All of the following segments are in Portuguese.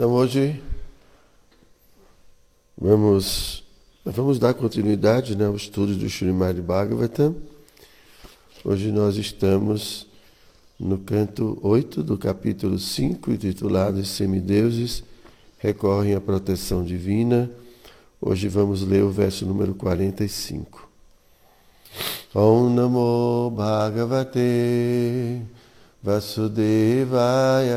Então hoje vamos, vamos dar continuidade né, ao estudo do Srimad Bhagavatam. Hoje nós estamos no canto 8 do capítulo 5, intitulado Semideuses recorrem à proteção divina. Hoje vamos ler o verso número 45. Om Namo Bhagavate Vasudevaya.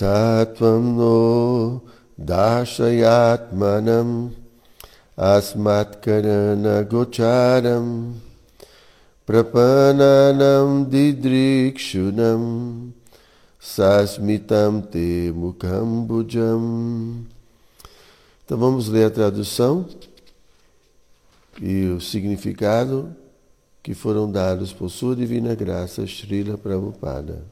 Satvam no darshayatmanam asmatkarana gocharam prapananam didrikshunam sasmitam te mukambujam. Então vamos ler a tradução e o significado que foram dados por sua divina graça, Srila Prabhupada.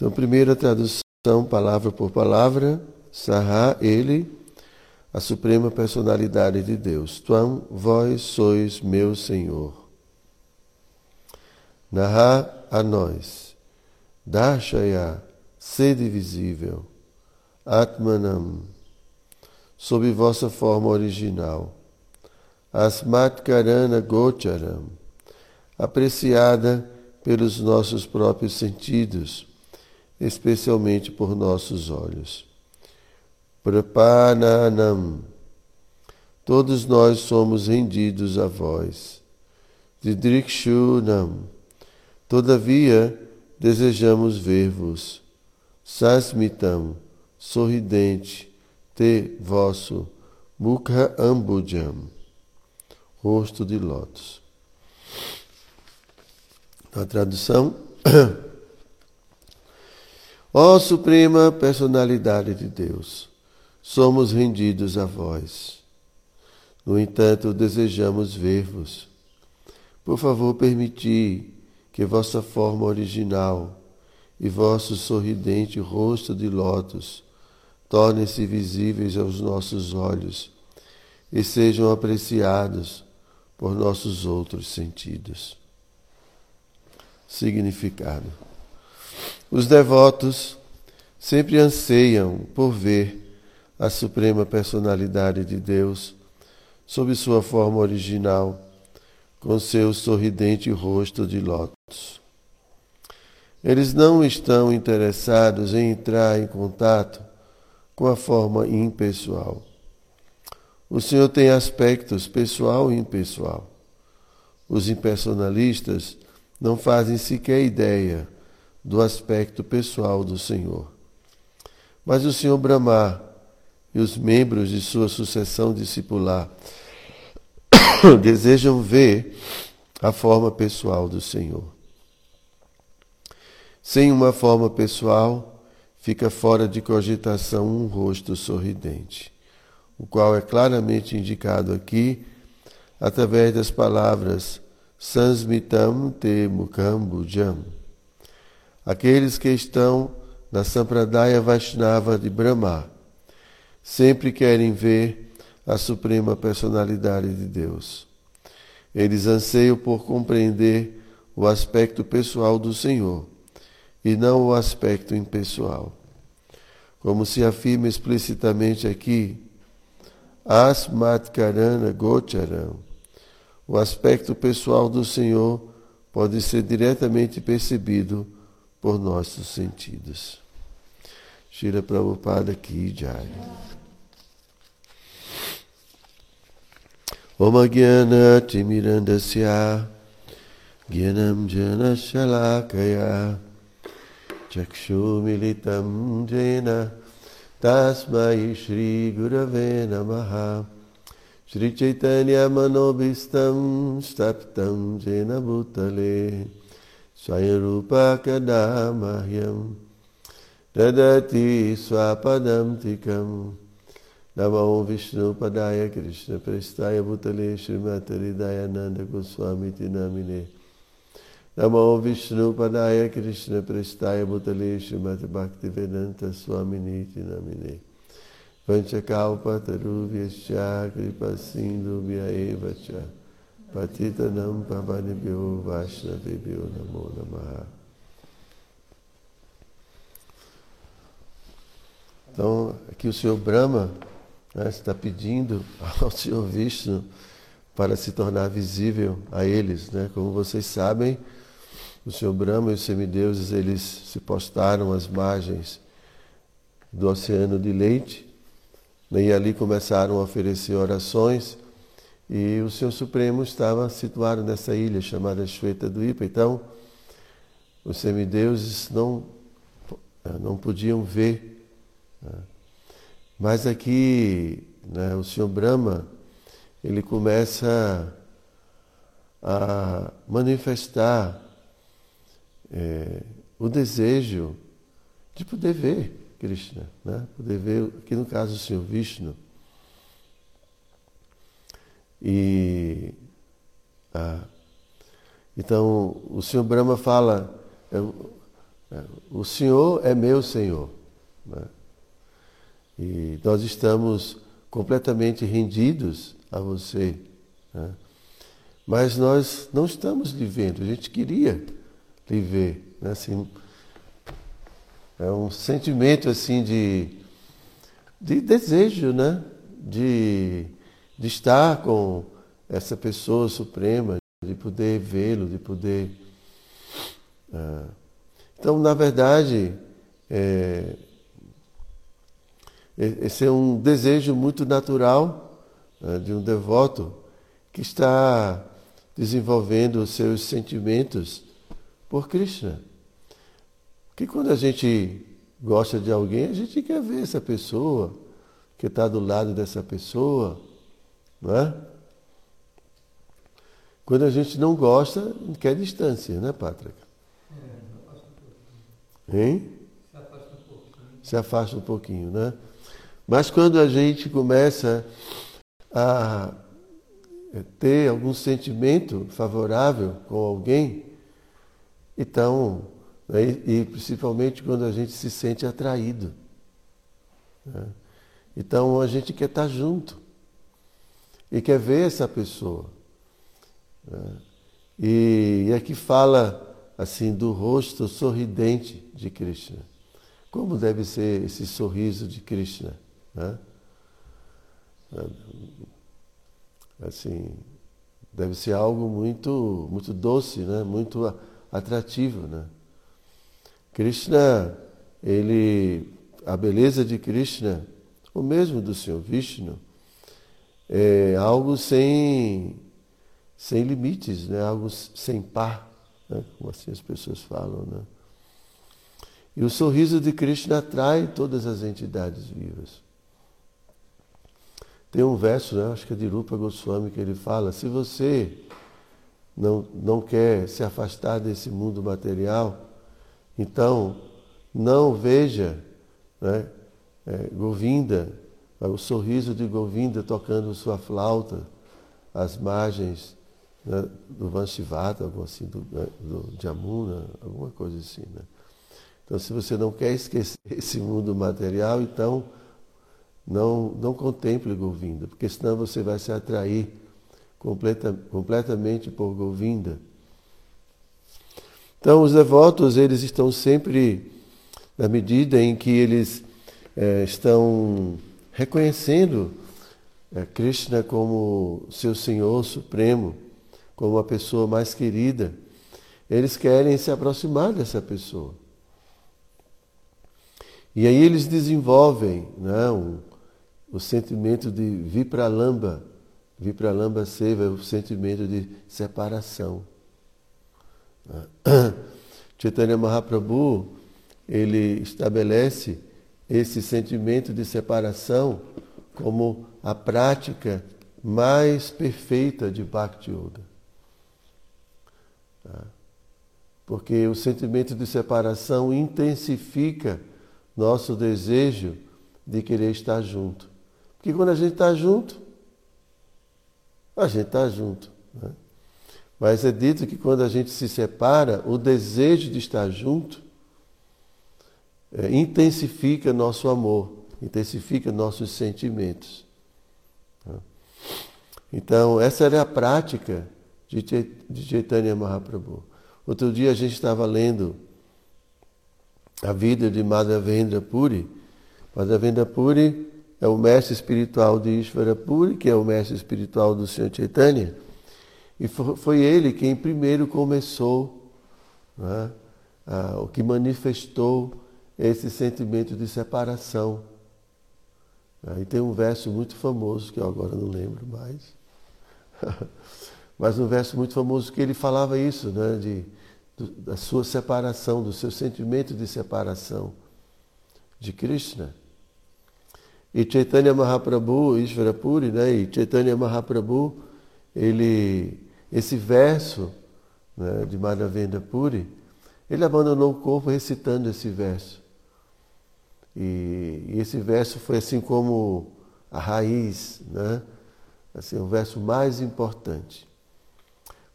Então, primeira tradução, palavra por palavra, Saha, ele, a suprema personalidade de Deus. Tuam, vós sois meu Senhor. Naha, a nós. Darshaya, sede visível. Atmanam, sob vossa forma original. Asmat Karana Gocharam, apreciada pelos nossos próprios sentidos especialmente por nossos olhos. Prapananam. Todos nós somos rendidos a vós. Didrikshunam. Todavia, desejamos ver-vos. Sasmitam, sorridente, te vosso, mukha ambujam, rosto de lótus. A tradução Ó oh, Suprema Personalidade de Deus, somos rendidos a vós. No entanto, desejamos ver-vos. Por favor, permiti que vossa forma original e vosso sorridente rosto de lótus tornem-se visíveis aos nossos olhos e sejam apreciados por nossos outros sentidos. Significado. Os devotos sempre anseiam por ver a suprema personalidade de Deus sob sua forma original, com seu sorridente rosto de lótus. Eles não estão interessados em entrar em contato com a forma impessoal. O Senhor tem aspectos pessoal e impessoal. Os impersonalistas não fazem sequer ideia do aspecto pessoal do Senhor. Mas o Senhor Brahma e os membros de sua sucessão discipular desejam ver a forma pessoal do Senhor. Sem uma forma pessoal, fica fora de cogitação um rosto sorridente, o qual é claramente indicado aqui através das palavras Sansmitam te mukambujam aqueles que estão na Sampradaya Vaishnava de Brahma, sempre querem ver a suprema personalidade de Deus. Eles anseiam por compreender o aspecto pessoal do Senhor e não o aspecto impessoal. Como se afirma explicitamente aqui, Asmat Karana Gocharam, o aspecto pessoal do Senhor pode ser diretamente percebido por nossos sentidos. Shira Prabhupada Ki Jai. Om Agyana Timirandasya Gyanam Jana Shalakaya Chakshu Militam Jena Tasmai Shri Gurave Namaha Shri Chaitanya Manobhistam Staptam Jena Bhutale Swayarupa Kadamahyam Dadati Swapadam Tikam. Namo Vishnu Padaya Krishna Prestaya Bhutale Srimati Dayananda Goswami Tinamine. Namo Vishnu Padaya Krishna Prestaya Bhutale Patitanam Pavanibhyo Vaishnavibhyo Namo Namaha Então, aqui o Senhor Brahma né, está pedindo ao Senhor Vishnu para se tornar visível a eles. Né? Como vocês sabem, o Senhor Brahma e os semideuses eles se postaram às margens do oceano de leite né? e ali começaram a oferecer orações e o Senhor Supremo estava situado nessa ilha chamada Shweta Ipa. Então, os semideuses não, não podiam ver. Né? Mas aqui, né, o Senhor Brahma, ele começa a manifestar é, o desejo de poder ver Krishna, né? poder ver, aqui no caso o Senhor Vishnu. E ah, então o Senhor Brahma fala, é, o Senhor é meu Senhor. Né? E nós estamos completamente rendidos a você. Né? Mas nós não estamos lhe vendo, a gente queria lhe ver. Né? Assim, é um sentimento assim de, de desejo, né? de, de estar com essa pessoa suprema, de poder vê-lo, de poder. Ah. Então, na verdade, é, esse é um desejo muito natural né, de um devoto que está desenvolvendo os seus sentimentos por Krishna. Que quando a gente gosta de alguém, a gente quer ver essa pessoa, que está do lado dessa pessoa, não é? Quando a gente não gosta, quer distância, né, Pátrica? Hein? Se afasta um pouquinho. Se afasta um pouquinho, né? Mas quando a gente começa a ter algum sentimento favorável com alguém, então, né, e principalmente quando a gente se sente atraído. Né? Então a gente quer estar junto e quer ver essa pessoa. Né? E, e aqui fala assim do rosto sorridente de Krishna. Como deve ser esse sorriso de Krishna? Né? Assim, deve ser algo muito, muito doce, né? muito atrativo. Né? Krishna, ele, a beleza de Krishna, o mesmo do Senhor Vishnu, é algo sem, sem limites, né? algo sem par, né? como assim as pessoas falam. Né? E o sorriso de Krishna atrai todas as entidades vivas. Tem um verso, né, acho que é de Rupa Goswami, que ele fala: se você não, não quer se afastar desse mundo material, então não veja né, é, Govinda, o sorriso de Govinda tocando sua flauta às margens né, do Vanshivata, algo assim, do, né, do Jamuna, alguma coisa assim. Né? Então, se você não quer esquecer esse mundo material, então não, não contemple Govinda, porque senão você vai se atrair completa, completamente por Govinda. Então, os devotos, eles estão sempre, na medida em que eles é, estão reconhecendo é, Krishna como seu Senhor Supremo, como a pessoa mais querida, eles querem se aproximar dessa pessoa. E aí eles desenvolvem né, um, o sentimento de vipralamba, vipralamba seva, o sentimento de separação. Chaitanya Mahaprabhu, ele estabelece esse sentimento de separação como a prática mais perfeita de Bhakti Yoga. Tá? Porque o sentimento de separação intensifica nosso desejo de querer estar junto. Porque quando a gente está junto, a gente está junto. Né? Mas é dito que quando a gente se separa, o desejo de estar junto intensifica nosso amor, intensifica nossos sentimentos. Tá? Então, essa era a prática de Chaitanya Mahaprabhu. Outro dia a gente estava lendo a vida de Madhavendra Puri. Madhavendra Puri é o mestre espiritual de Ishvara Puri, que é o mestre espiritual do Senhor Chaitanya. E foi ele quem primeiro começou, né, o que manifestou esse sentimento de separação. Aí tem um verso muito famoso, que eu agora não lembro mais, mas um verso muito famoso que ele falava isso, né, de, da sua separação, do seu sentimento de separação de Krishna. E Chaitanya Mahaprabhu, Ishvara Puri, né, e Chaitanya Mahaprabhu, ele esse verso né, de Madhavendra Puri, ele abandonou o corpo recitando esse verso. E, e, esse verso foi assim como a raiz, né? assim, o verso mais importante.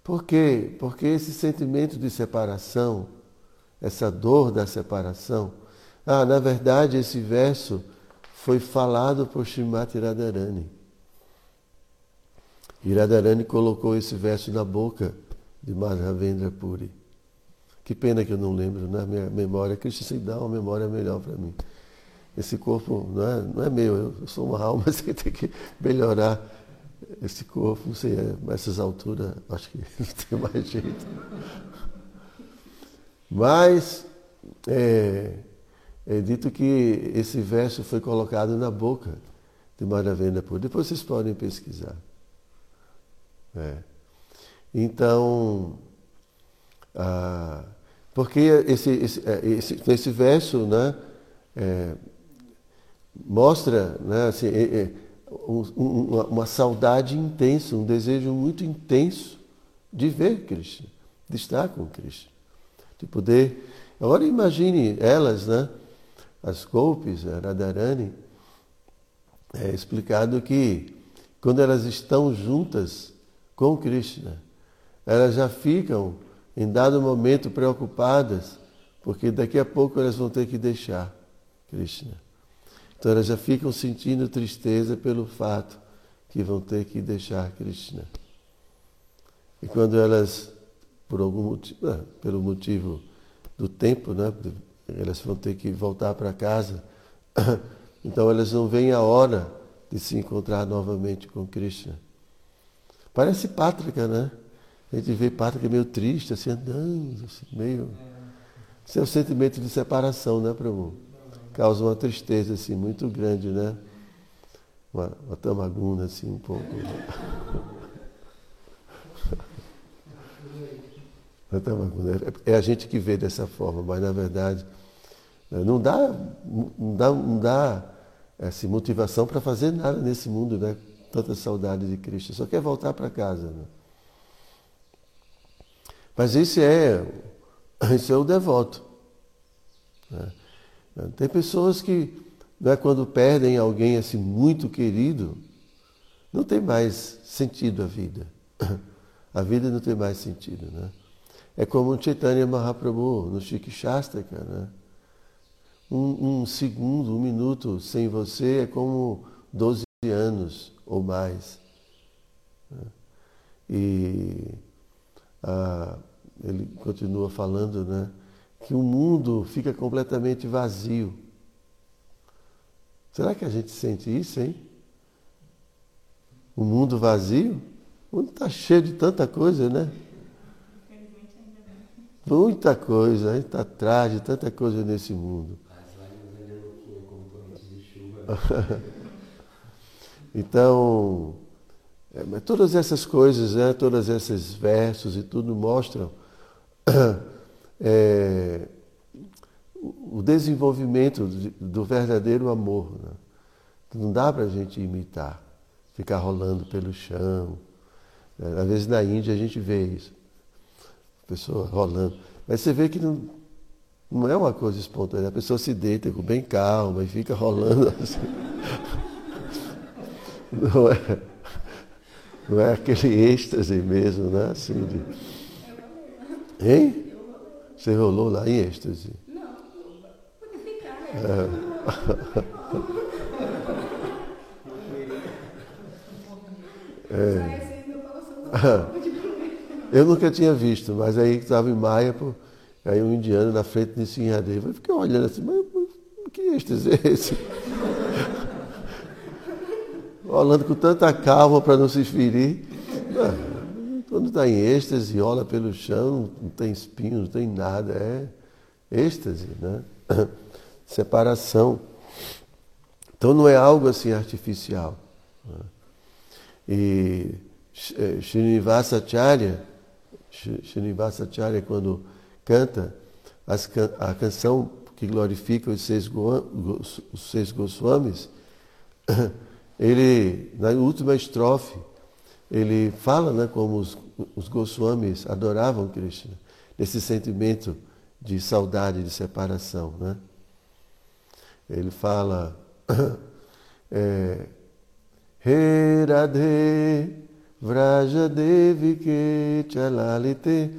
Por quê? Porque esse sentimento de separação, essa dor da separação, ah, na verdade esse verso foi falado por Srimati Radharani. Radharani colocou esse verso na boca de Madhavendra Puri. Que pena que eu não lembro, na né? minha memória, Cristo se dá uma memória melhor para mim. Esse corpo não é, não é meu, eu sou uma alma que tem que melhorar esse corpo, não sei, é, essas alturas, acho que não tem mais jeito. Mas é, é dito que esse verso foi colocado na boca de Madhavendra Puri. Depois vocês podem pesquisar. É. Então, ah, porque esse, esse, é, esse, esse verso né, é, mostra né, assim, é, é, um, uma, uma, saudade intensa, um desejo muito intenso de ver Cristo, de estar com Cristo, de poder. Agora imagine elas, né, as golpes, a Radharani, é explicado que quando elas estão juntas, com Krishna. Elas já ficam, em dado momento, preocupadas, porque daqui a pouco elas vão ter que deixar Krishna. Então elas já ficam sentindo tristeza pelo fato que vão ter que deixar Krishna. E quando elas, por algum motivo, ah, pelo motivo do tempo, né, elas vão ter que voltar para casa, então elas não veem a hora de se encontrar novamente com Krishna. Parece Pátrica, né? A gente vê Pátrica meio triste, assim, andando, assim, meio. Isso é o sentimento de separação, né, Prabhu? Causa uma tristeza, assim, muito grande, né? Uma, uma tamaguna, assim, um pouco. É, é a gente que vê dessa forma, mas na verdade né, não dá, não dá, não dá assim, motivação para fazer nada nesse mundo, né? tanta saudade de Cristo, só quer voltar para casa. Né? Mas esse é, esse é o devoto. Né? Tem pessoas que, não é quando perdem alguém assim muito querido, não tem mais sentido a vida. A vida não tem mais sentido, né? É como o Chaitanya Mahaprabhu no Shikshastaka, né? Um, um segundo, um minuto sem você é como 12 anos ou mais. Né? E ah, ele continua falando né, que o mundo fica completamente vazio. Será que a gente sente isso, hein? O mundo vazio? O mundo está cheio de tanta coisa, né? Muita coisa, a gente está atrás de tanta coisa nesse mundo. Então, é, todas essas coisas, né, todos esses versos e tudo mostram é, o desenvolvimento do verdadeiro amor. Né? Não dá para a gente imitar. ficar rolando pelo chão. É, às vezes na Índia a gente vê isso. A pessoa rolando. Mas você vê que não, não é uma coisa espontânea. A pessoa se deita com bem calma e fica rolando assim. Não é, não é aquele êxtase mesmo, né? Assim de... Hein? Você rolou lá em êxtase? Não, pode ficar. É. É. Eu nunca tinha visto, mas aí estava em Maia, aí um indiano na frente desse enradeiro, eu fiquei olhando assim, mas que êxtase é esse? Rolando com tanta calma para não se ferir. Quando está em êxtase, rola pelo chão, não tem espinho, não tem nada, é êxtase, né? Separação. Então não é algo assim artificial. Né? E eh, Srinivasacharya, Srinivasacharya quando canta a canção que glorifica os seis, os seis Goswamis, ele, na última estrofe, ele fala né, como os, os Goswamis adoravam Krishna, esse sentimento de saudade, de separação. Né? Ele fala, é, He Radhe Vraja Devi que Chalalite.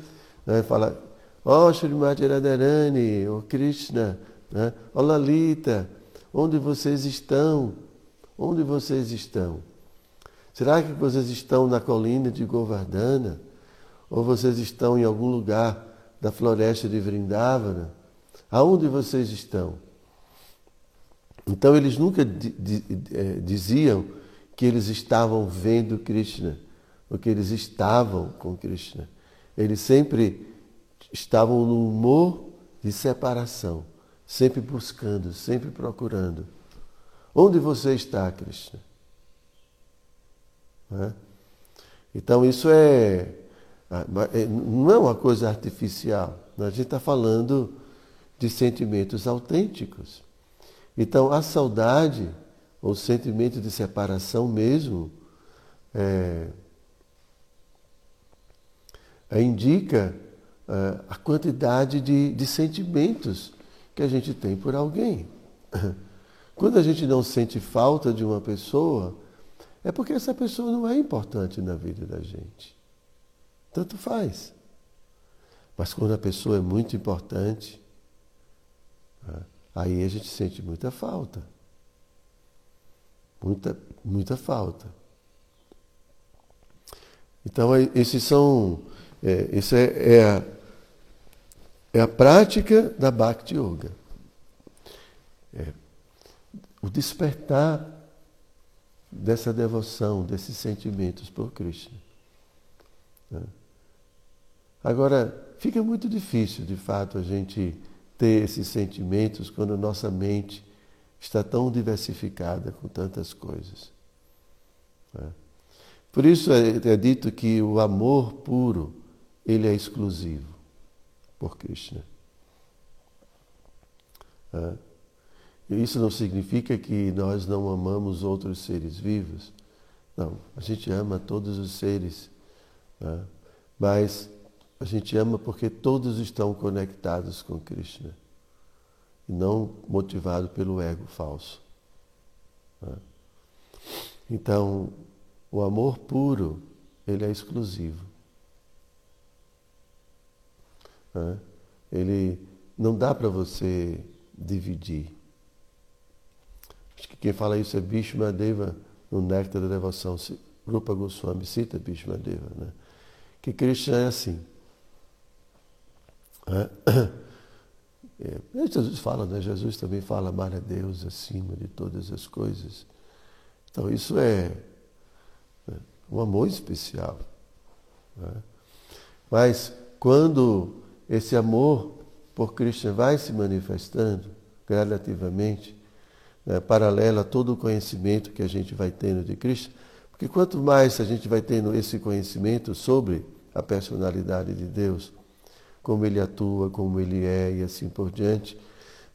Né? Fala, ó oh, Srimati Radharani, ó oh Krishna, né? ó oh, Lalita, onde vocês estão? Onde vocês estão? Será que vocês estão na colina de Govardhana? Ou vocês estão em algum lugar da floresta de Vrindavana? Aonde vocês estão? Então eles nunca eh, diziam que eles estavam vendo Krishna, porque eles estavam com Krishna. Eles sempre estavam no humor de separação, sempre buscando, sempre procurando. Onde você está, Krishna? É? Então isso é, é, não é uma coisa artificial. A gente está falando de sentimentos autênticos. Então a saudade, ou sentimento de separação mesmo, é, é, indica é, a quantidade de, de sentimentos que a gente tem por alguém. Quando a gente não sente falta de uma pessoa, é porque essa pessoa não é importante na vida da gente. Tanto faz. Mas quando a pessoa é muito importante, né, aí a gente sente muita falta. Muita, muita falta. Então, esses são é, isso é, é, a, é a prática da Bhakti Yoga. É, o despertar dessa devoção, desses sentimentos por Krishna. Né? Agora, fica muito difícil, de fato, a gente ter esses sentimentos quando nossa mente está tão diversificada com tantas coisas. Né? Por isso é, é dito que o amor puro ele é exclusivo por Krishna. Isso não significa que nós não amamos outros seres vivos. Não, a gente ama todos os seres, né? mas a gente ama porque todos estão conectados com Krishna e não motivado pelo ego falso. Né? Então, o amor puro, ele é exclusivo. Né? Ele não dá para você dividir. Acho que quem fala isso é Bhishma Deva no Néctar da Devoção. Rupa Goswami cita Bhishma Deva. Né? Que Krishna é assim. É, Jesus fala, né? Jesus também fala amar a Deus acima de todas as coisas. Então isso é né, um amor especial. Né? Mas quando esse amor por Cristo vai se manifestando gradativamente, né, paralelo a todo o conhecimento que a gente vai tendo de Cristo, porque quanto mais a gente vai tendo esse conhecimento sobre a personalidade de Deus, como ele atua, como ele é e assim por diante,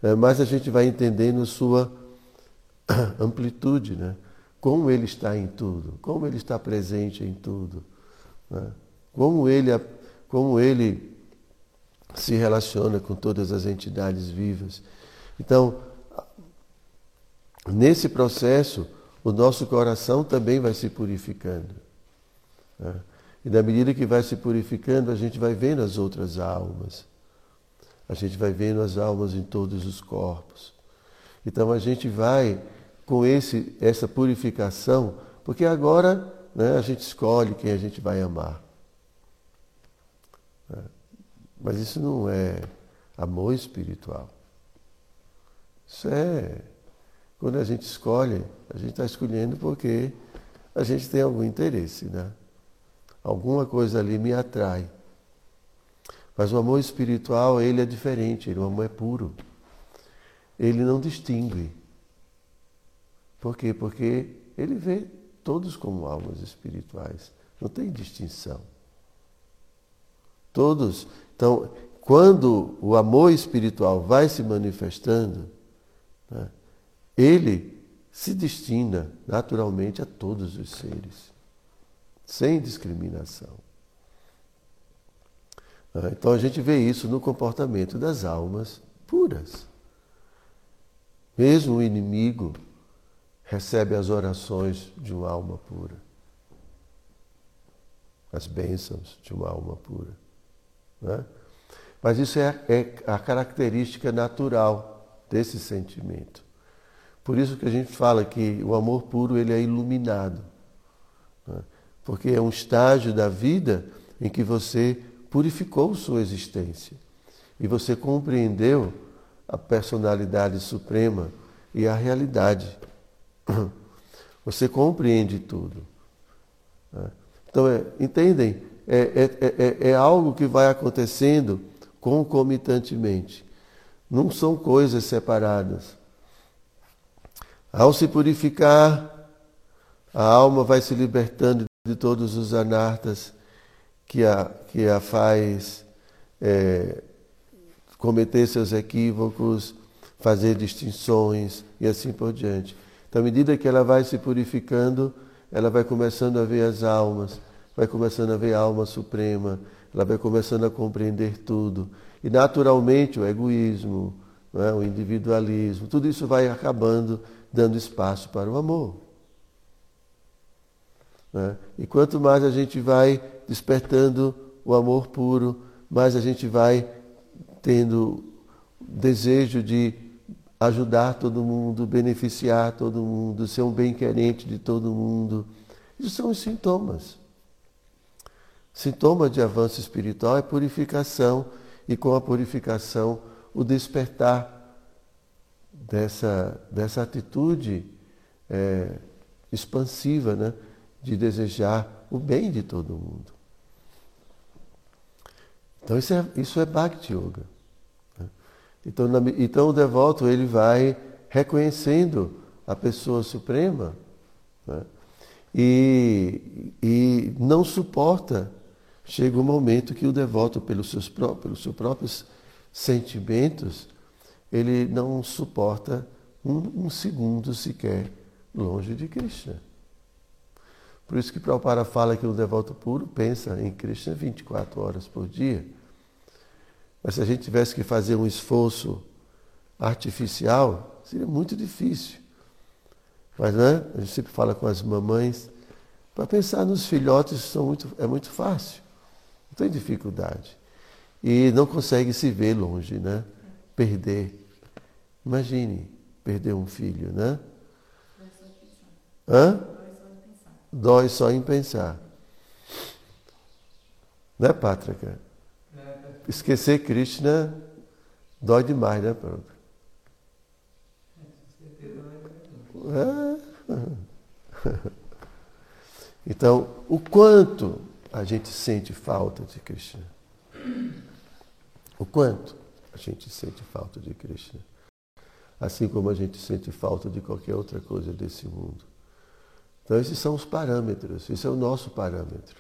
né, mais a gente vai entendendo sua amplitude, né? como Ele está em tudo, como Ele está presente em tudo, né? como, ele, como Ele se relaciona com todas as entidades vivas. Então, nesse processo, o nosso coração também vai se purificando. Né? E na medida que vai se purificando, a gente vai vendo as outras almas. A gente vai vendo as almas em todos os corpos. Então a gente vai com esse, essa purificação, porque agora né, a gente escolhe quem a gente vai amar. É. Mas isso não é amor espiritual. Isso é quando a gente escolhe, a gente está escolhendo porque a gente tem algum interesse, né? Alguma coisa ali me atrai. Mas o amor espiritual, ele é diferente, o amor é puro. Ele não distingue. Por quê? Porque ele vê todos como almas espirituais. Não tem distinção. Todos. Então, quando o amor espiritual vai se manifestando, né, ele se destina naturalmente a todos os seres sem discriminação. Ah, então a gente vê isso no comportamento das almas puras. Mesmo o inimigo recebe as orações de uma alma pura, as bênçãos de uma alma pura. Né? Mas isso é, é a característica natural desse sentimento. Por isso que a gente fala que o amor puro ele é iluminado. Né? porque é um estágio da vida em que você purificou sua existência e você compreendeu a personalidade suprema e a realidade. Você compreende tudo. Né? Então, é, entendem? É, é, é, é algo que vai acontecendo concomitantemente. Não são coisas separadas. Ao se purificar, a alma vai se libertando de todos os anartas que a, que a faz é, cometer seus equívocos, fazer distinções e assim por diante. Então, à medida que ela vai se purificando, ela vai começando a ver as almas, vai começando a ver a alma suprema, ela vai começando a compreender tudo. E naturalmente o egoísmo, é? o individualismo, tudo isso vai acabando dando espaço para o amor. Né? E quanto mais a gente vai despertando o amor puro, mais a gente vai tendo desejo de ajudar todo mundo, beneficiar todo mundo, ser um bem-querente de todo mundo. Isso são os sintomas. Sintoma de avanço espiritual é purificação, e com a purificação, o despertar dessa, dessa atitude é, expansiva, né? de desejar o bem de todo mundo. Então isso é, isso é Bhakti Yoga. Né? Então, na, então o devoto ele vai reconhecendo a pessoa suprema né? e, e não suporta. Chega um momento que o devoto, pelos seus, pelos seus próprios sentimentos, ele não suporta um, um segundo sequer longe de Krishna. Por isso que Prabhupada fala que o devoto puro pensa em Krishna 24 horas por dia. Mas se a gente tivesse que fazer um esforço artificial, seria muito difícil. Mas né, a gente sempre fala com as mamães, para pensar nos filhotes são muito, é muito fácil, não tem dificuldade. E não consegue se ver longe, né? Perder. Imagine perder um filho, né? Hã? dói só em pensar. Né, Pátrica? Esquecer Krishna dói demais, né, Pronto? É. Então, o quanto a gente sente falta de Krishna? O quanto a gente sente falta de Krishna? Assim como a gente sente falta de qualquer outra coisa desse mundo. Então, esses são os parâmetros, esse é o nosso parâmetro.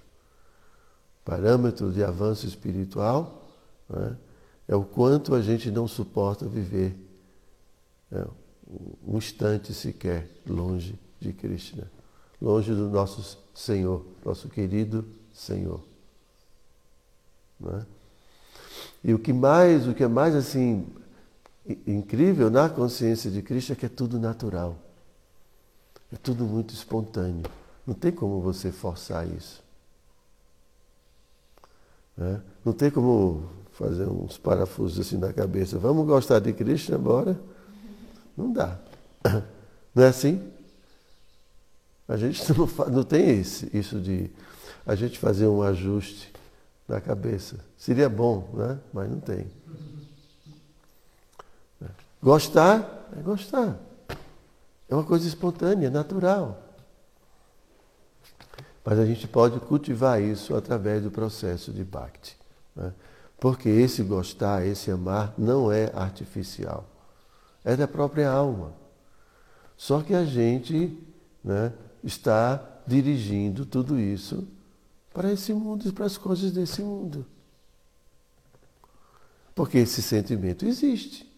Parâmetro de avanço espiritual né, é o quanto a gente não suporta viver né, um instante sequer longe de Krishna, longe do nosso Senhor, nosso querido Senhor. É? E o que mais, o que é mais assim incrível na consciência de Krishna é que é tudo natural. É tudo muito espontâneo. Não tem como você forçar isso. Né? Não tem como fazer uns parafusos assim na cabeça. Vamos gostar de Krishna, bora? Não dá. Não é assim? A gente não, não tem esse, isso de a gente fazer um ajuste na cabeça. Seria bom, né? mas não tem. Gostar é gostar. É uma coisa espontânea, natural. Mas a gente pode cultivar isso através do processo de Bhakti. Né? Porque esse gostar, esse amar, não é artificial. É da própria alma. Só que a gente né, está dirigindo tudo isso para esse mundo e para as coisas desse mundo. Porque esse sentimento existe.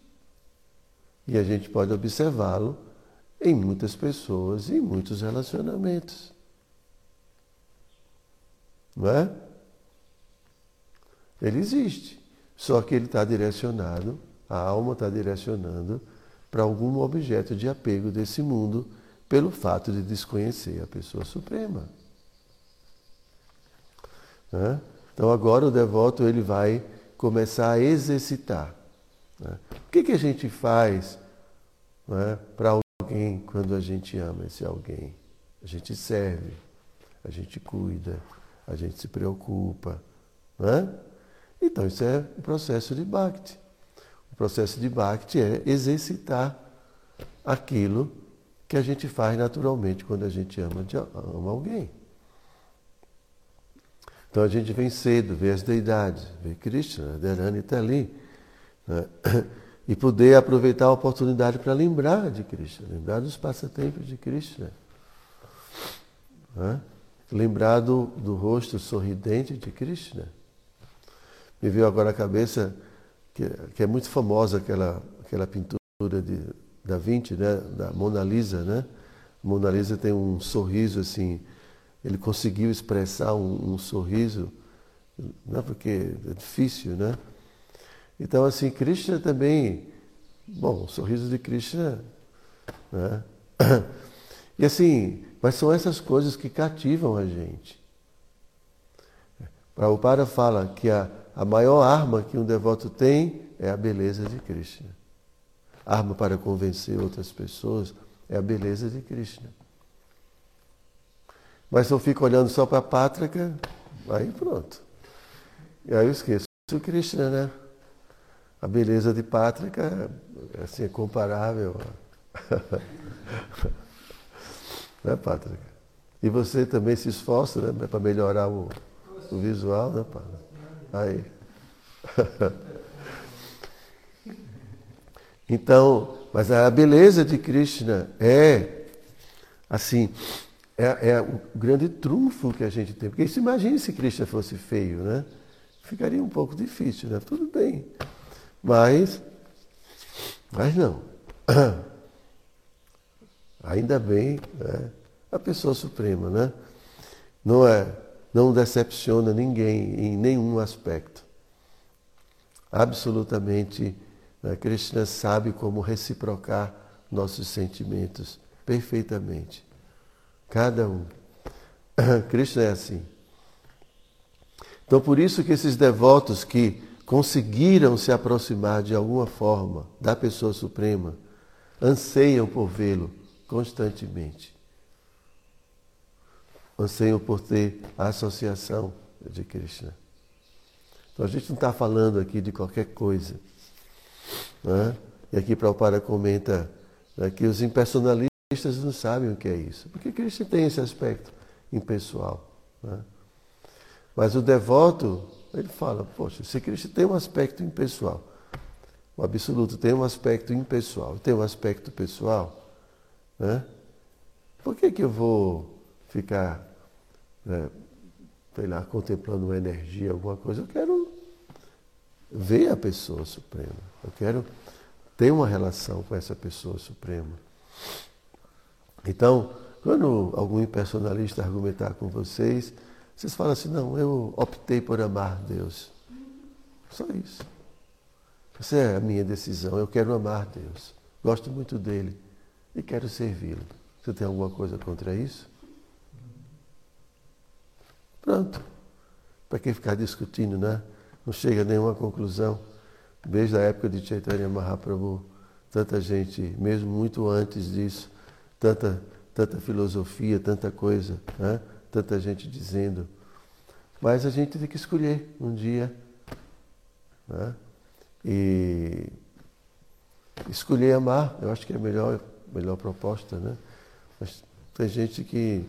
E a gente pode observá-lo em muitas pessoas e em muitos relacionamentos. Não é? Ele existe. Só que ele está direcionado, a alma está direcionando para algum objeto de apego desse mundo pelo fato de desconhecer a pessoa suprema. Né? Então agora o devoto ele vai começar a exercitar. Né? O que, que a gente faz né, para alguém quando a gente ama esse alguém? A gente serve, a gente cuida, a gente se preocupa. Né? Então, isso é o processo de Bhakti. O processo de Bhakti é exercitar aquilo que a gente faz naturalmente quando a gente ama, ama alguém. Então a gente vem cedo, vê as deidades, vê Krishna, Dharani está ali. Né? E poder aproveitar a oportunidade para lembrar de Krishna, lembrar dos passatempos de Krishna. Né? lembrar do, do rosto sorridente de Krishna. Me veio agora à cabeça que, que é muito famosa aquela, aquela pintura de Da Vinci, né? da Mona Lisa. Né? A Mona Lisa tem um sorriso assim, ele conseguiu expressar um, um sorriso, né? porque é difícil, né? Então, assim, Krishna também, bom, o sorriso de Krishna, né? E assim, mas são essas coisas que cativam a gente. Prabhupada fala que a, a maior arma que um devoto tem é a beleza de Krishna. arma para convencer outras pessoas é a beleza de Krishna. Mas se eu fico olhando só para a pátrica, aí pronto. E aí eu esqueço o Krishna, né? A beleza de pátrica assim, é comparável. Né, Pátrica? E você também se esforça né, para melhorar o, o visual, né, Pátrica? Aí. Então, mas a beleza de Krishna é, assim, é, é, o grande trunfo que a gente tem. Porque se imagine se Krishna fosse feio, né? Ficaria um pouco difícil, né? Tudo bem. Mas, mas não. Ainda bem, né? a pessoa suprema, né? Não é, não decepciona ninguém em nenhum aspecto. Absolutamente, né? Krishna sabe como reciprocar nossos sentimentos perfeitamente. Cada um. Krishna é assim. Então, por isso que esses devotos que conseguiram se aproximar de alguma forma da pessoa suprema anseiam por vê-lo constantemente. Anseiam por ter a associação de Krishna. Então a gente não está falando aqui de qualquer coisa. Né? E aqui Prabhupada comenta né, que os impersonalistas não sabem o que é isso. Porque Krishna tem esse aspecto impessoal. Né? Mas o devoto, ele fala, poxa, se Krishna tem um aspecto impessoal, o absoluto tem um aspecto impessoal, tem um aspecto pessoal, né? Por que, que eu vou ficar, né, sei lá, contemplando uma energia, alguma coisa? Eu quero ver a pessoa suprema. Eu quero ter uma relação com essa pessoa suprema. Então, Quando algum impersonalista argumentar com vocês, vocês falam assim, não, eu optei por amar Deus. Só isso. Essa é a minha decisão, eu quero amar Deus. Gosto muito dele e quero servi-lo. Você tem alguma coisa contra isso? Pronto. Para que ficar discutindo, né? Não chega a nenhuma conclusão. Desde a época de Chaitanya Mahaprabhu, tanta gente, mesmo muito antes disso, tanta, tanta filosofia, tanta coisa, né? Tanta gente dizendo. Mas a gente tem que escolher um dia. Né? E escolher amar, eu acho que é a melhor, melhor proposta, né? Mas tem gente que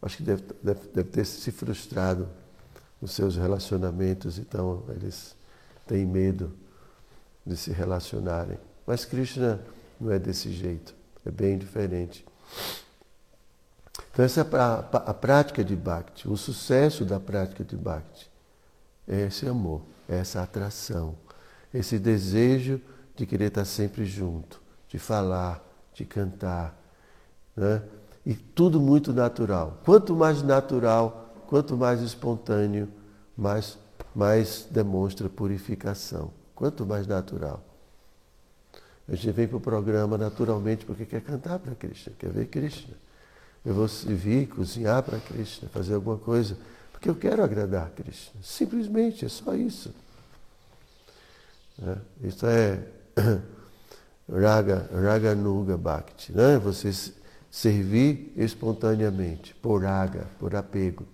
acho que deve, deve, deve ter se frustrado nos seus relacionamentos, então eles têm medo de se relacionarem. Mas Krishna não é desse jeito, é bem diferente. Então essa é a, a prática de Bhakti, o sucesso da prática de Bhakti é esse amor, é essa atração, esse desejo de querer estar sempre junto, de falar, de cantar, né? E tudo muito natural. Quanto mais natural, quanto mais espontâneo, mais, mais demonstra purificação. Quanto mais natural. A gente vem para o programa naturalmente porque quer cantar para Krishna, quer ver Krishna. Eu vou servir, cozinhar para Krishna, fazer alguma coisa, porque eu quero agradar Krishna. Simplesmente, é só isso. É, isso é Raga, Raga Nuga Bhakti. Né? Você servir espontaneamente, por raga, por apego.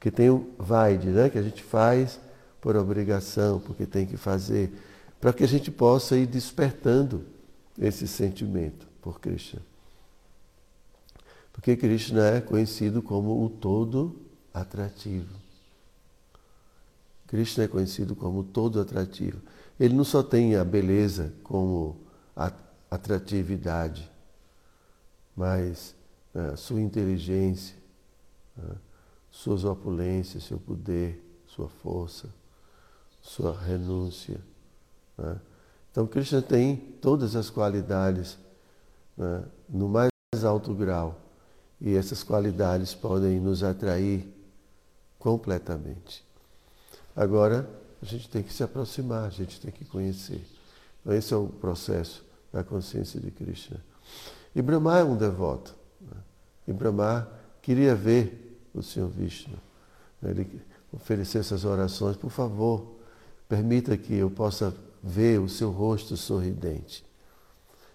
Que tem o vaide, né? que a gente faz por obrigação, porque tem que fazer, para que a gente possa ir despertando esse sentimento por Krishna. Porque Krishna é conhecido como o todo atrativo. Krishna é conhecido como todo atrativo. Ele não só tem a beleza como atratividade, mas né, sua inteligência, né, suas opulências, seu poder, sua força, sua renúncia. Né. Então, Krishna tem todas as qualidades no mais alto grau e essas qualidades podem nos atrair completamente. Agora, a gente tem que se aproximar, a gente tem que conhecer. Então, esse é o processo da consciência de Krishna. E Brahma é um devoto. Né? E Brahma queria ver o Senhor Vishnu. Ele ofereceu essas orações, por favor, permita que eu possa ver o seu rosto sorridente.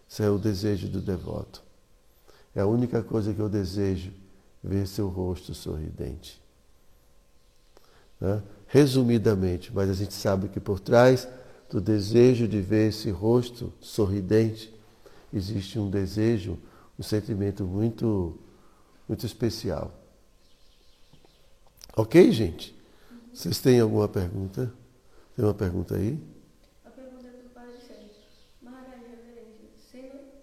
Esse é o desejo do devoto. É a única coisa que eu desejo, ver seu rosto sorridente. Né? Resumidamente, mas a gente sabe que por trás do desejo de ver esse rosto sorridente, existe um desejo, um sentimento muito, muito especial. Ok, gente? Vocês têm alguma pergunta? Tem uma pergunta aí? A pergunta é do Padre Sérgio. Maharaj Reverência, sendo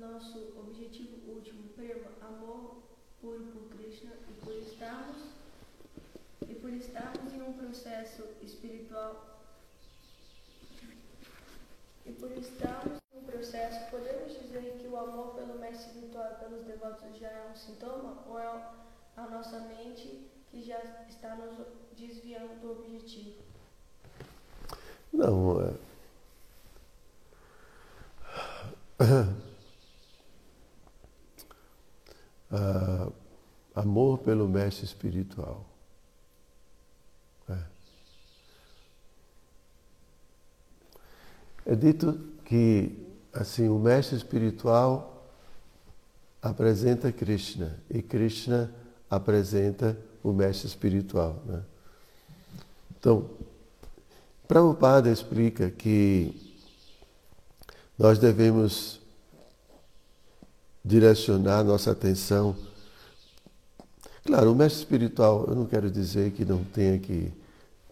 nosso objetivo último prema, amor puro por Krishna e por estarmos, e por estarmos em um processo espiritual e por estarmos no processo, podemos dizer que o amor pelo mestre espiritual já é um sintoma ou é a nossa mente que já está nos desviando do objetivo? Não, é... Uh, amor pelo mestre espiritual. É dito que assim o mestre espiritual apresenta Krishna e Krishna apresenta o mestre espiritual. Né? Então, Prabhupada explica que nós devemos direcionar nossa atenção. Claro, o mestre espiritual, eu não quero dizer que não tenha que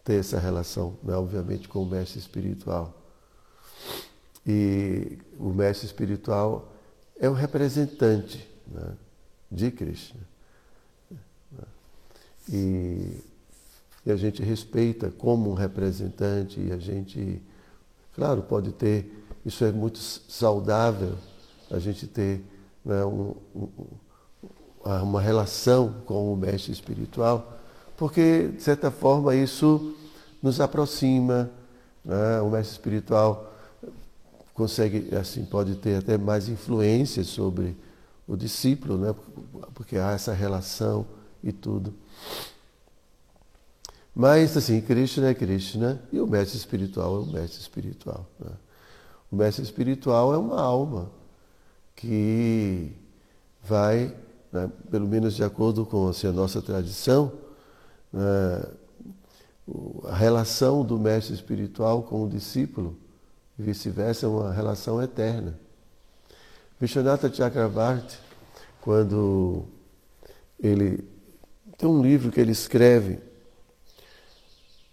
ter essa relação, né, obviamente, com o mestre espiritual. E o mestre espiritual é o representante né, de Krishna. E, e, a gente respeita como um representante e a gente, claro, pode ter, isso é muito saudável, a gente ter né, um, um, uma relação com o mestre espiritual, porque, de certa forma, isso nos aproxima. Né? O mestre espiritual consegue, assim, pode ter até mais influência sobre o discípulo, né? porque há essa relação e tudo. Mas, assim, Krishna é Krishna e o mestre espiritual é o mestre espiritual. Né? O mestre espiritual é uma alma que vai, né, pelo menos de acordo com assim, a nossa tradição, né, a relação do mestre espiritual com o discípulo e vice-versa é uma relação eterna. Vishwanatha Chakravarti, quando ele tem um livro que ele escreve,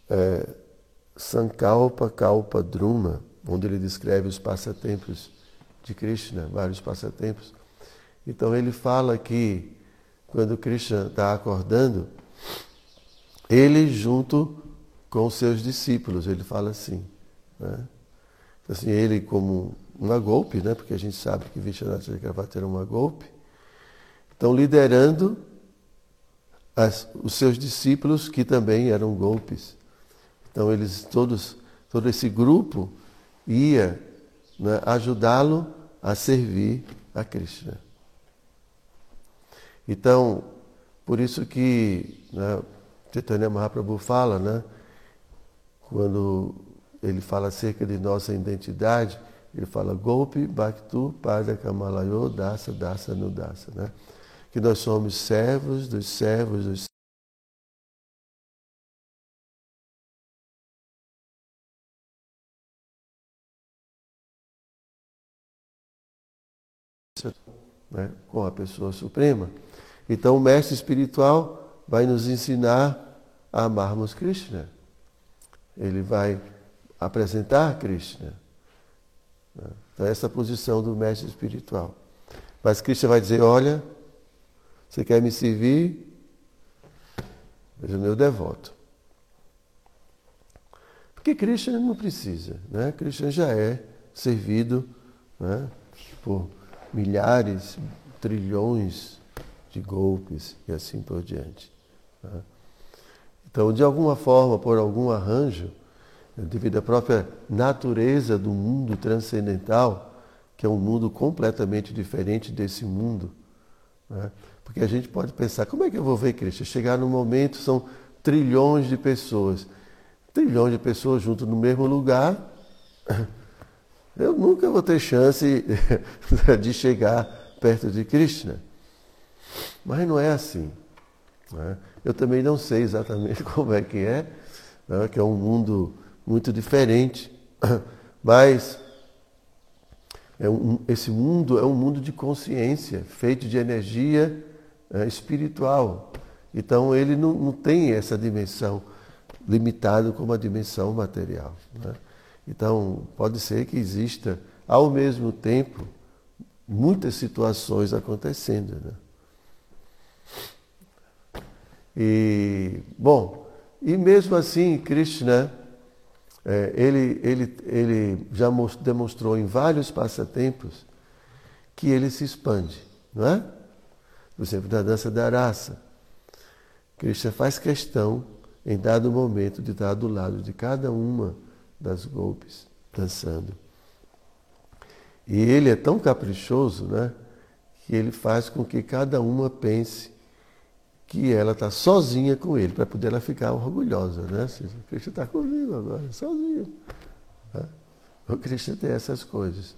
é, Sankalpa Kalpa Druma, onde ele descreve os passatempos de Krishna, vários passatempos. Então ele fala que quando Krishna está acordando, ele junto com seus discípulos, ele fala assim, né? assim ele como uma golpe, né? porque a gente sabe que Vishwanath Chakravarti era uma golpe, então liderando as, os seus discípulos que também eram golpes. Então eles todos, todo esse grupo ia né, ajudá-lo a servir a Krishna. Então, por isso que né, Chaitanya Mahaprabhu fala, né, quando ele fala acerca de nossa identidade, ele fala Golpi Bhaktu Pada Kamalayo Dasa Dasa Nudasa, né? que nós somos servos dos servos dos né, com a pessoa suprema. Então o mestre espiritual vai nos ensinar a amarmos Krishna. Ele vai apresentar Krishna. Né. Então essa é a posição do mestre espiritual. Mas Krishna vai dizer, olha, você quer me servir? Veja meu devoto. Porque Krishna não precisa, né? Krishna já é servido né, por milhares, trilhões de golpes e assim por diante. Né? Então, de alguma forma, por algum arranjo, devido à própria natureza do mundo transcendental, que é um mundo completamente diferente desse mundo, né? porque a gente pode pensar, como é que eu vou ver Cristo? Chegar no momento, são trilhões de pessoas, trilhões de pessoas juntas no mesmo lugar, eu nunca vou ter chance de chegar perto de Krishna. Mas não é assim. Né? Eu também não sei exatamente como é que é, né? que é um mundo muito diferente, mas é um, esse mundo é um mundo de consciência, feito de energia é, espiritual. Então ele não, não, tem essa dimensão limitada como a dimensão material. Né? Então, pode ser que exista, ao mesmo tempo, muitas situações acontecendo. Né? E, bom, e mesmo assim, Krishna, é, ele, ele, ele já demonstrou em vários passatempos que ele se expande, não é? Por exemplo, na dança da raça. Krishna faz questão, em dado momento, de estar do lado de cada uma das golpes, dançando. E ele é tão caprichoso, né? Que ele faz com que cada uma pense que ela está sozinha com ele, para poder ela ficar orgulhosa, né? O Cristo está comigo agora, sozinho. Né? O Cristo tem essas coisas.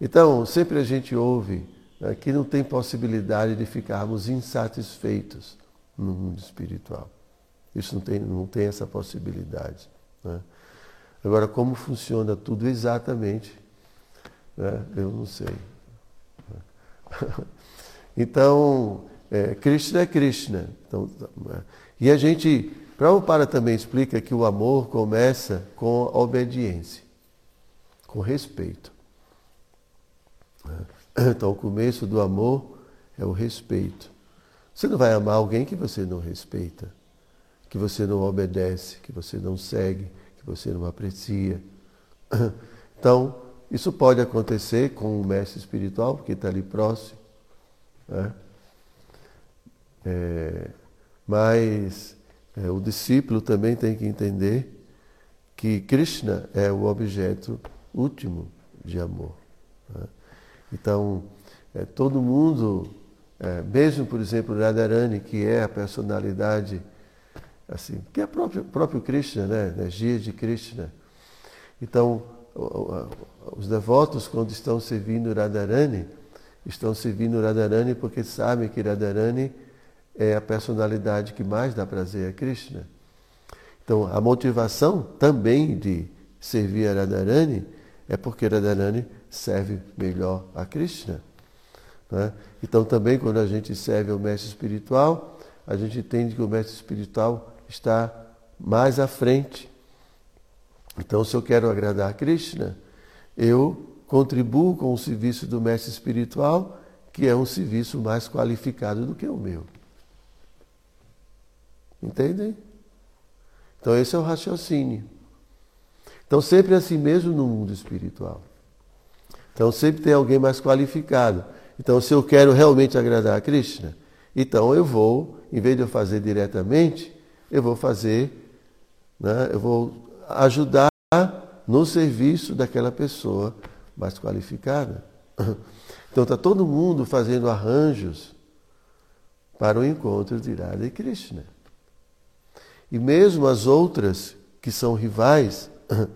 Então, sempre a gente ouve né, que não tem possibilidade de ficarmos insatisfeitos no mundo espiritual. Isso não tem, não tem essa possibilidade. Né? Agora, como funciona tudo exatamente, né? eu não sei. Então, é, Krishna é Krishna. Então, é. e a gente, Prabhupada também explica que o amor começa com a obediência, com respeito. É. Então, o começo do amor é o respeito. Você não vai amar alguém que você não respeita, que você não obedece, que você não segue que você não aprecia. Então, Isso pode acontecer com o mestre espiritual, porque está ali próximo. Né? É, mas é, o discípulo também tem que entender que Krishna é o objeto último de amor. Né? Então, é, todo mundo, é, mesmo por exemplo Radharani, que é a personalidade, assim, que é próprio, próprio Krishna, né? energia de Krishna. Então, os devotos, quando estão servindo Radharani, estão servindo Radharani porque sabem que Radharani é a personalidade que mais dá prazer a Krishna. Então, a motivação também de servir a Radharani é porque Radharani serve melhor a Krishna. Né? Então, também, quando a gente serve ao mestre espiritual, a gente entende que o mestre espiritual está mais à frente. Então, se eu quero agradar a Krishna, eu contribuo com o serviço do mestre espiritual, que é um serviço mais qualificado do que o meu. Entendem? Então, esse é o raciocínio. Então, sempre é assim mesmo no mundo espiritual. Então, sempre tem alguém mais qualificado. Então, se eu quero realmente agradar a Krishna, então eu vou, em vez de eu fazer diretamente, eu vou fazer, né, eu vou ajudar no serviço daquela pessoa mais qualificada. Então está todo mundo fazendo arranjos para o encontro de Radha e Krishna. E mesmo as outras que são rivais,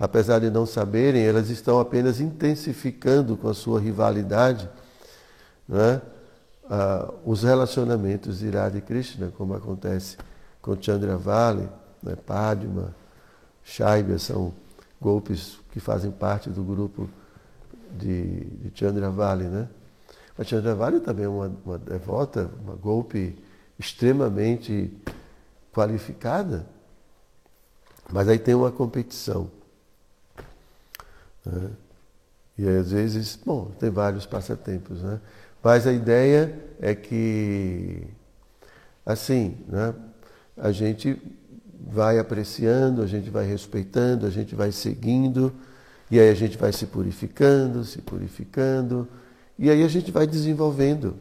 apesar de não saberem, elas estão apenas intensificando com a sua rivalidade né, os relacionamentos de Radha e Krishna, como acontece com Chandravali, né, Padma, Shaibya, são golpes que fazem parte do grupo de, de Chandravali. Né? A Chandravali também é uma, uma devota, uma golpe extremamente qualificada, mas aí tem uma competição. Né? E aí, às vezes, bom, tem vários passatempos, né? Mas a ideia é que, assim, né, a gente vai apreciando, a gente vai respeitando, a gente vai seguindo, e aí a gente vai se purificando, se purificando, e aí a gente vai desenvolvendo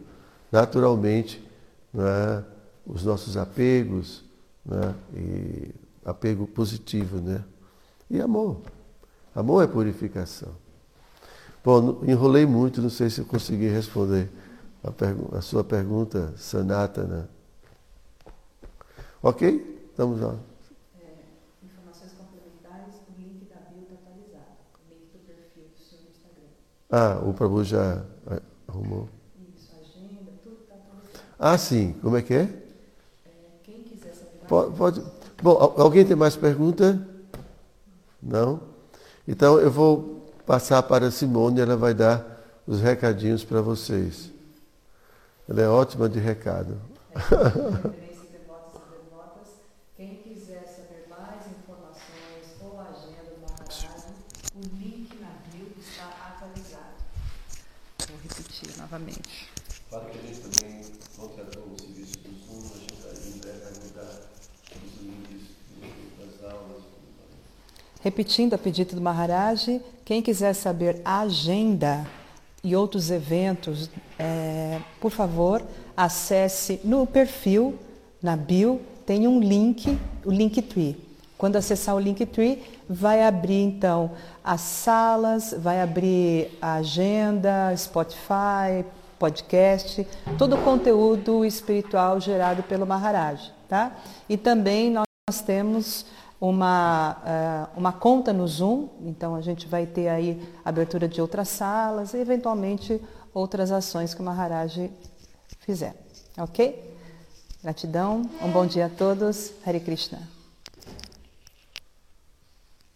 naturalmente né, os nossos apegos, né, e apego positivo, né? E amor. Amor é purificação. Bom, enrolei muito, não sei se eu consegui responder a, a sua pergunta, Sanatana. Ok? Estamos lá. É, informações complementares, o link da bio está atualizado. O link do perfil do seu Instagram. Ah, o Prabhu já arrumou? Isso, agenda, tudo está. Ah, sim. Como é que é? é pode, pode. Bom, alguém tem mais pergunta? Não? Então eu vou passar para a Simone, ela vai dar os recadinhos para vocês. Ela é ótima de recado. Quiser saber mais informações ou agenda do Maharaj, o link na bio está atualizado. Vou repetir novamente. Claro que a gente também contratou o serviço do Zoom, a gente vai mudar os links das aulas. Repetindo a pedido do Maharaj, quem quiser saber a agenda e outros eventos, é, por favor, acesse no perfil, na bio, tem um link, o Linktree. Quando acessar o Linktree, vai abrir então as salas, vai abrir a agenda, Spotify, podcast, todo o conteúdo espiritual gerado pelo Maharaj. Tá? E também nós temos uma, uh, uma conta no Zoom, então a gente vai ter aí abertura de outras salas e eventualmente outras ações que o Maharaj fizer. Ok? Gratidão, um bom dia a todos. Hare Krishna.